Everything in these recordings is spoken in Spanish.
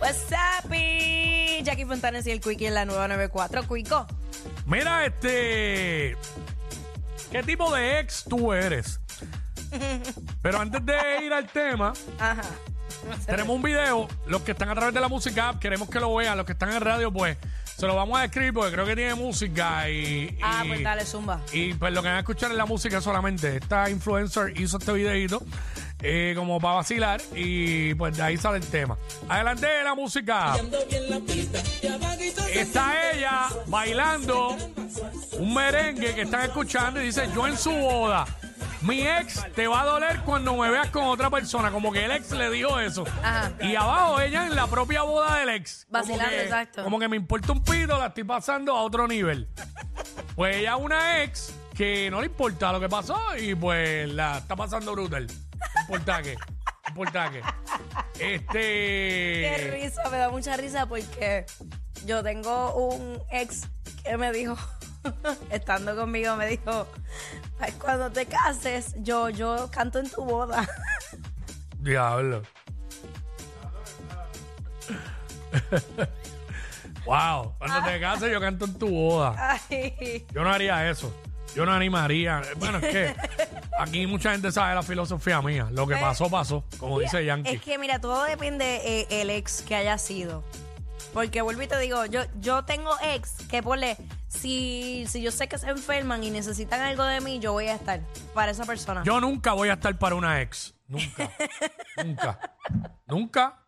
What's up, Jackie Fontanes y el Quickie en la nueva 94. Quico. Mira, este. ¿Qué tipo de ex tú eres? Pero antes de ir al tema, Ajá. tenemos un video. Los que están a través de la música app, queremos que lo vean. Los que están en radio, pues se lo vamos a escribir porque creo que tiene música y. Ah, y- pues dale, zumba. Y pues lo que van a escuchar es la música solamente. Esta influencer hizo este videito eh, como para vacilar y pues de ahí sale el tema. Adelante la música. Está ella bailando un merengue que están escuchando y dice yo en su boda. Mi ex te va a doler cuando me veas con otra persona, como que el ex le dijo eso. Ajá. Y abajo ella en la propia boda del ex. Como Vacilando, que- exacto. Como que me importa un pito, la estoy pasando a otro nivel. Pues ella es una ex que no le importa lo que pasó y pues la está pasando brutal. Qué. No importa qué. Este. Qué risa, me da mucha risa porque yo tengo un ex que me dijo, estando conmigo, me dijo, "Ay, cuando te cases, yo, yo canto en tu boda. Diablo. wow. Cuando te cases, yo canto en tu boda. Ay, Yo no haría eso. Yo no animaría. Bueno, es que aquí mucha gente sabe la filosofía mía. Lo que pasó, pasó. Como dice Yankee. Es que mira, todo depende eh, el ex que haya sido. Porque vuelvo y te digo, yo, yo tengo ex que ponle, si, si yo sé que se enferman y necesitan algo de mí, yo voy a estar para esa persona. Yo nunca voy a estar para una ex. Nunca. nunca. Nunca.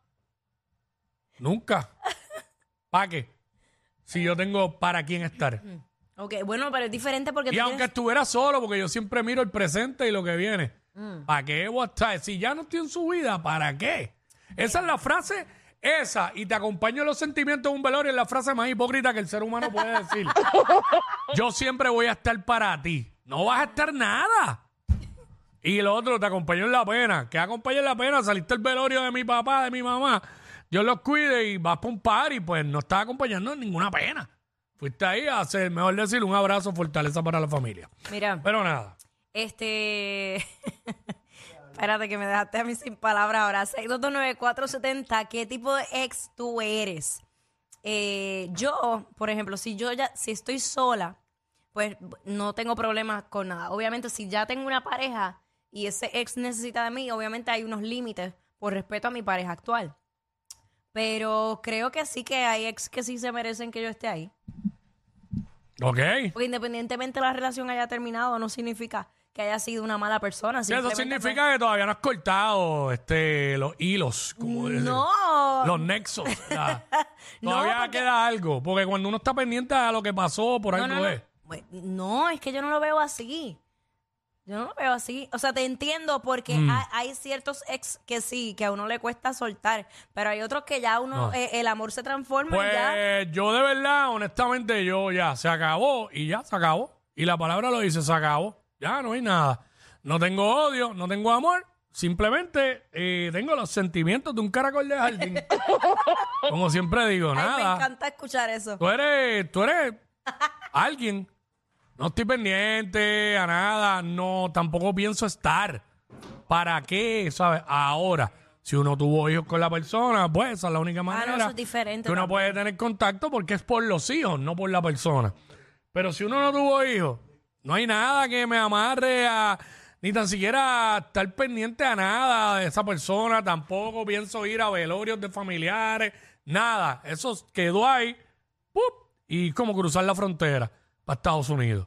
Nunca. ¿Para qué? Si yo tengo para quién estar. Ok, bueno, pero es diferente porque Y tú aunque tienes- estuviera solo, porque yo siempre miro el presente y lo que viene. Mm. ¿Para qué voy a estar? Si ya no estoy en su vida, ¿para qué? Esa es la frase, esa, y te acompaño en los sentimientos de un velorio, es la frase más hipócrita que el ser humano puede decir. yo siempre voy a estar para ti. No vas a estar nada. Y lo otro, te acompaño en la pena. ¿Qué acompaña en la pena? Saliste el velorio de mi papá, de mi mamá. Dios los cuide y vas para un par y pues no estás acompañando en ninguna pena. Fuiste ahí a hacer, mejor decir, un abrazo, fortaleza para la familia. Mira, Pero nada. este... Espérate que me dejaste a mí sin palabras ahora. 6229470, ¿qué tipo de ex tú eres? Eh, yo, por ejemplo, si yo ya, si estoy sola, pues no tengo problemas con nada. Obviamente, si ya tengo una pareja y ese ex necesita de mí, obviamente hay unos límites por respeto a mi pareja actual. Pero creo que sí que hay ex que sí se merecen que yo esté ahí. Ok. Porque independientemente la relación haya terminado, no significa que haya sido una mala persona. Eso simplemente significa que todavía no has cortado este, los hilos, como. No. Los nexos. No, Todavía porque- queda algo. Porque cuando uno está pendiente a lo que pasó, por algo no, no. es. No, es que yo no lo veo así. Yo no lo veo así. O sea, te entiendo porque Mm. hay, hay ciertos ex que sí, que a uno le cuesta soltar, pero hay otros que ya uno, No. eh, el amor se transforma y ya. Pues yo de verdad, honestamente, yo ya se acabó y ya se acabó. Y la palabra lo dice, se acabó. Ya no hay nada. No tengo odio, no tengo amor. Simplemente eh, tengo los sentimientos de un caracol de jardín. Como siempre digo, Ay, me nada. encanta escuchar eso. Tú eres, tú eres alguien. No estoy pendiente a nada. No, tampoco pienso estar. ¿Para qué? ¿Sabes? Ahora, si uno tuvo hijos con la persona, pues esa es la única manera Ah, eso es diferente que uno también. puede tener contacto porque es por los hijos, no por la persona. Pero si uno no tuvo hijos, no hay nada que me amarre a ni tan siquiera estar pendiente a nada de esa persona. Tampoco pienso ir a velorios de familiares, nada. Eso quedó ahí ¡pup! y como cruzar la frontera para Estados Unidos.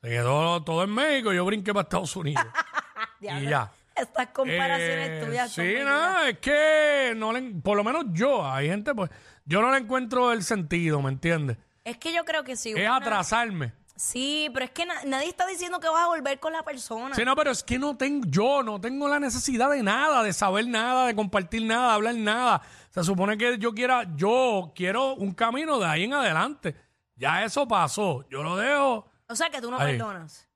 Se quedó todo en México, yo brinqué para Estados Unidos. y ya. Estas comparaciones Eh, tuyas. Sí, no, es que no le, por lo menos yo, hay gente, pues, yo no le encuentro el sentido, ¿me entiendes? Es que yo creo que sí. Es atrasarme. Sí, pero es que na- nadie está diciendo que vas a volver con la persona. Sí, no, pero es que no tengo, yo no tengo la necesidad de nada, de saber nada, de compartir nada, de hablar nada. Se supone que yo quiera, yo quiero un camino de ahí en adelante. Ya eso pasó. Yo lo dejo. O sea, que tú no Ahí. perdonas.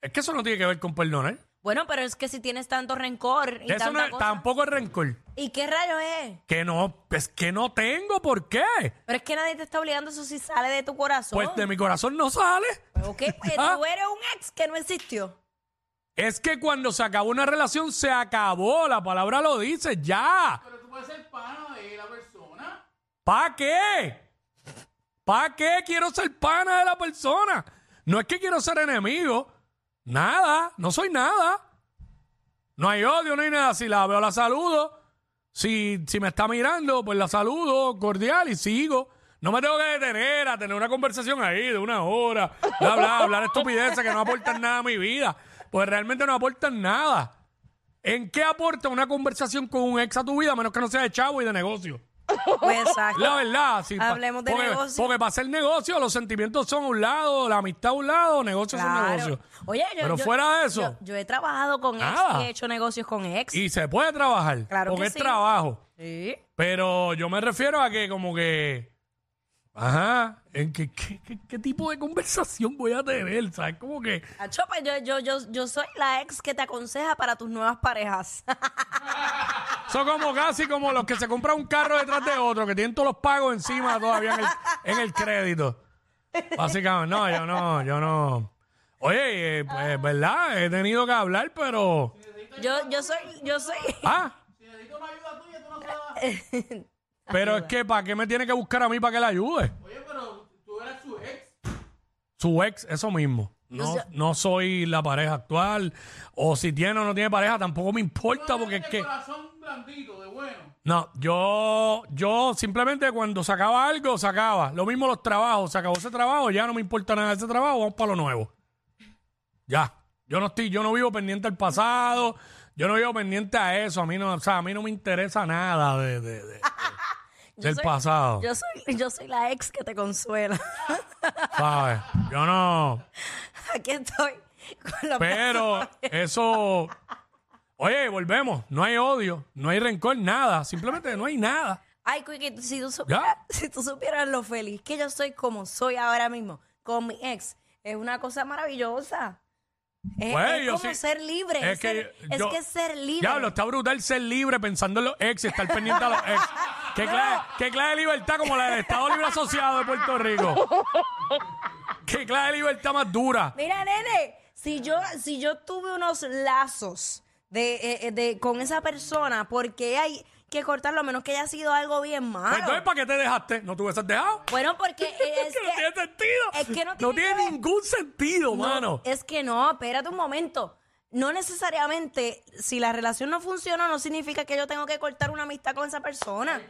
Es que eso no tiene que ver con perdonar. Bueno, pero es que si tienes tanto rencor y Eso no tanta es- cosa- tampoco es rencor. ¿Y qué rayo es? Que no, es que no tengo, ¿por qué? Pero es que nadie te está obligando eso si sale de tu corazón. Pues de mi corazón no sale. Ok, pues Ah. tú eres un ex que no existió. Es que cuando se acabó una relación, se acabó. La palabra lo dice, ya. Pero tú puedes ser pana de la persona. ¿Para qué? ¿Para qué quiero ser pana de la persona? No es que quiero ser enemigo. Nada, no soy nada. No hay odio, no hay nada. Si la veo, la saludo. Si, si me está mirando, pues la saludo cordial y sigo. No me tengo que detener a tener una conversación ahí de una hora, bla, bla, hablar estupideces que no aportan nada a mi vida. Pues realmente no aportan nada. ¿En qué aporta una conversación con un ex a tu vida, a menos que no sea de chavo y de negocio? Pues exacto. La verdad, pa- Hablemos de porque, negocio. Porque para hacer negocio, los sentimientos son a un lado, la amistad a un lado, negocios son Claro. negocios. Oye, yo, Pero yo- fuera de eso. Yo, yo he trabajado con ex Nada. y he hecho negocios con ex. Y se puede trabajar. Claro porque que es sí. trabajo. Sí. Pero yo me refiero a que como que... Ajá. ¿en qué, qué, qué- qué tipo de conversación voy a tener? ¿Sabes? Como que... Acho, pues yo, yo, yo, yo soy la ex que te aconseja para tus nuevas parejas. Son como casi como los que se compran un carro detrás de otro, que tienen todos los pagos encima todavía en el, en el crédito. Básicamente, no, yo no, yo no. Oye, eh, pues, verdad, he tenido que hablar, pero... yo, yo soy, yo soy. Ah, pero es que ¿para qué me tiene que buscar a mí para que le ayude? Oye, pero tú eres su ex. Su ex, eso mismo. No, no soy la pareja actual. O si tiene o no tiene pareja, tampoco me importa porque es que... corazón blandito, de bueno. No, yo, yo simplemente cuando sacaba algo, sacaba. Lo mismo los trabajos. Se acabó ese trabajo, ya no me importa nada de ese trabajo, vamos para lo nuevo. Ya. Yo no estoy, yo no vivo pendiente al pasado, yo no vivo pendiente a eso. A mí no, o sea, a mí no me interesa nada de, de- de- de- del soy- pasado. Yo soy, yo soy la ex que te consuela. ¿Sabes? Yo no. Aquí estoy. Con la Pero eso. Oye, volvemos. No hay odio, no hay rencor, nada. Simplemente no hay nada. Ay, Quickie, si tú, supieras, si tú supieras lo feliz que yo soy como soy ahora mismo con mi ex, es una cosa maravillosa. Es, Pues, es como sí- ser libre. Es, es que ser, es que ser libre. Diablo, está brutal ser libre pensando en los ex y estar pendiente a los ex. ¿Qué, clase, qué clase de libertad como la del Estado Libre Asociado de Puerto Rico? ¿Qué clase de libertad más dura? Mira, nene, si yo, si yo tuve unos lazos de, eh, eh, de, con esa persona, porque hay que cortarlo a menos que haya sido algo bien Pues malo. entonces, ¿para qué te dejaste? ¿No te hubieses dejado? Bueno, porque es Es que no tiene sentido. es que no tiene que ver. ningún sentido, No, mano. Es que no, espérate un momento. No necesariamente, si la relación no funciona, no significa que yo tengo que cortar una amistad con esa persona.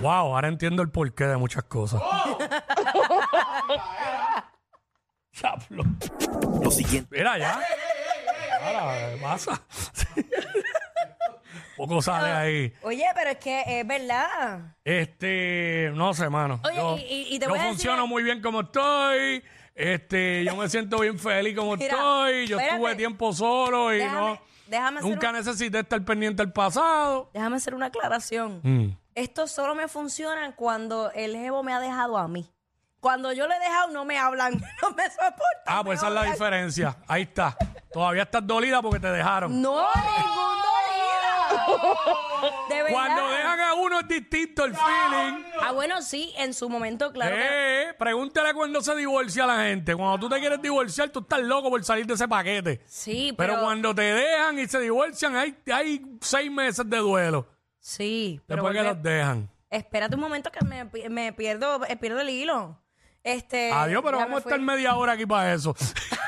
Wow, ahora entiendo el porqué de muchas cosas. Diablo. Lo siguiente, Mira ya. Ahora, ¿qué pasa? Poco sale ahí. Oye, pero es que es verdad. Este, no sé, mano. Oye, yo y- y- te yo voy a decir- funciono muy bien como estoy. Este, yo me siento bien feliz como Mira, estoy. Yo espérate. estuve tiempo solo y Déjame- no. déjame hacer Nunca un- necesité estar pendiente del pasado. Déjame hacer una aclaración. Mm. Esto solo me funciona cuando el jevo me ha dejado a mí. Cuando yo le he dejado, no me hablan, no me soportan. Ah, pues esa es la odian. diferencia. Ahí está. Todavía estás dolida porque te dejaron. No, ningún. De verdad. Cuando dejan a uno es distinto el feeling. Ah, bueno, sí, en su momento, claro. que- Eh, pregúntale cuando se divorcia la gente. Cuando tú te quieres divorciar, tú estás loco por salir de ese paquete. Sí, Pero, pero. cuando te dejan y se divorcian, hay, hay seis meses de duelo. Sí, pero. Después que volve- los dejan. Espérate un momento que me, pi- me pierdo, eh, pierdo el hilo. Este. Adiós, pero ya vamos a fui. estar media hora aquí para eso.